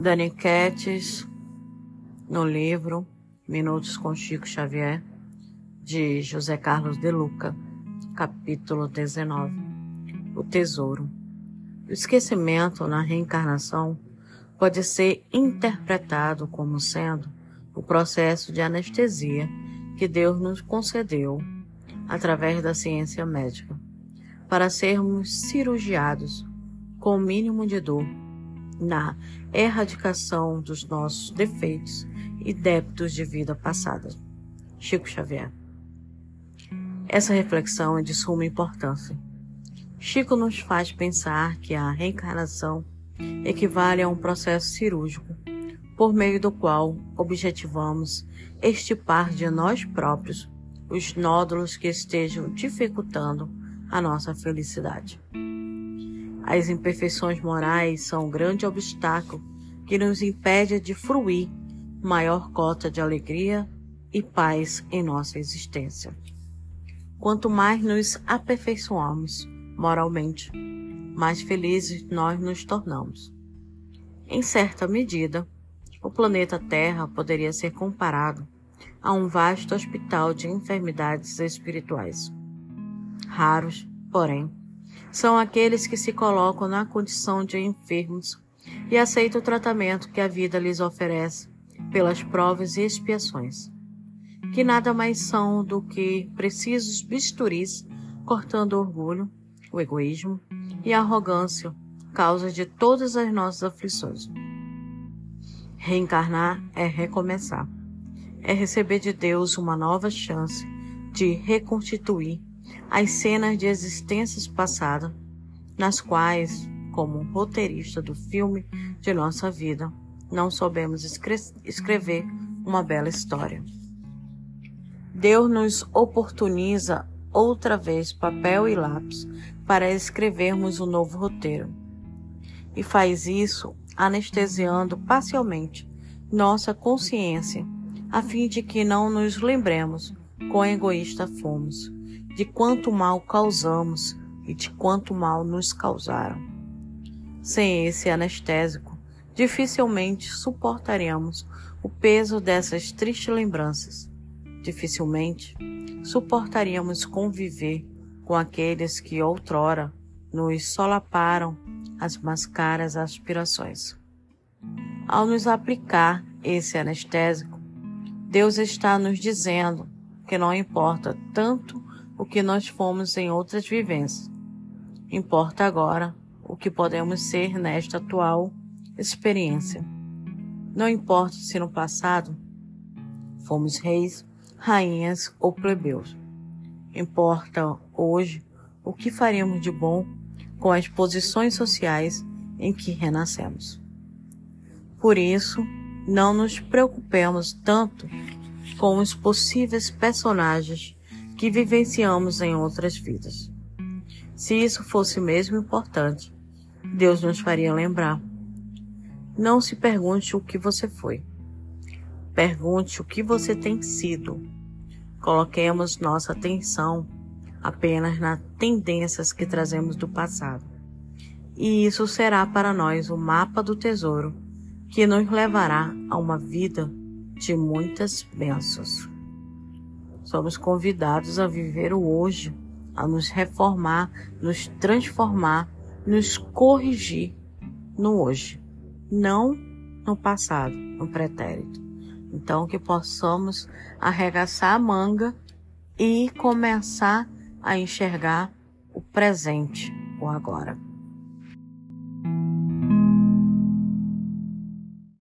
Dani Quetes, no livro Minutos com Chico Xavier, de José Carlos de Luca, capítulo 19. O Tesouro. O esquecimento na reencarnação pode ser interpretado como sendo o processo de anestesia que Deus nos concedeu através da ciência médica, para sermos cirurgiados com o mínimo de dor na erradicação dos nossos defeitos e débitos de vida passada. Chico Xavier. Essa reflexão é de suma importância. Chico nos faz pensar que a reencarnação equivale a um processo cirúrgico por meio do qual objetivamos estipar de nós próprios os nódulos que estejam dificultando a nossa felicidade. As imperfeições morais são um grande obstáculo que nos impede de fruir maior cota de alegria e paz em nossa existência. Quanto mais nos aperfeiçoamos moralmente, mais felizes nós nos tornamos. Em certa medida, o planeta Terra poderia ser comparado a um vasto hospital de enfermidades espirituais. Raros, porém, são aqueles que se colocam na condição de enfermos e aceitam o tratamento que a vida lhes oferece pelas provas e expiações, que nada mais são do que precisos bisturis cortando o orgulho, o egoísmo e a arrogância, causa de todas as nossas aflições. Reencarnar é recomeçar é receber de Deus uma nova chance de reconstituir as cenas de existências passadas, nas quais, como roteirista do filme de nossa vida, não soubemos escre escrever uma bela história. Deus nos oportuniza outra vez papel e lápis para escrevermos um novo roteiro. E faz isso anestesiando parcialmente nossa consciência a fim de que não nos lembremos quão egoísta fomos, de quanto mal causamos e de quanto mal nos causaram. Sem esse anestésico, dificilmente suportaríamos o peso dessas tristes lembranças. Dificilmente suportaríamos conviver com aqueles que outrora nos solaparam as mais caras aspirações. Ao nos aplicar esse anestésico, Deus está nos dizendo que não importa tanto o que nós fomos em outras vivências. Importa agora o que podemos ser nesta atual experiência. Não importa se no passado fomos reis, rainhas ou plebeus. Importa hoje o que faremos de bom com as posições sociais em que renascemos. Por isso, não nos preocupemos tanto com os possíveis personagens que vivenciamos em outras vidas. Se isso fosse mesmo importante, Deus nos faria lembrar. Não se pergunte o que você foi. Pergunte o que você tem sido. Coloquemos nossa atenção apenas nas tendências que trazemos do passado. E isso será para nós o mapa do tesouro que nos levará a uma vida de muitas bênçãos. Somos convidados a viver o hoje, a nos reformar, nos transformar, nos corrigir no hoje, não no passado, no pretérito. Então que possamos arregaçar a manga e começar a enxergar o presente, o agora.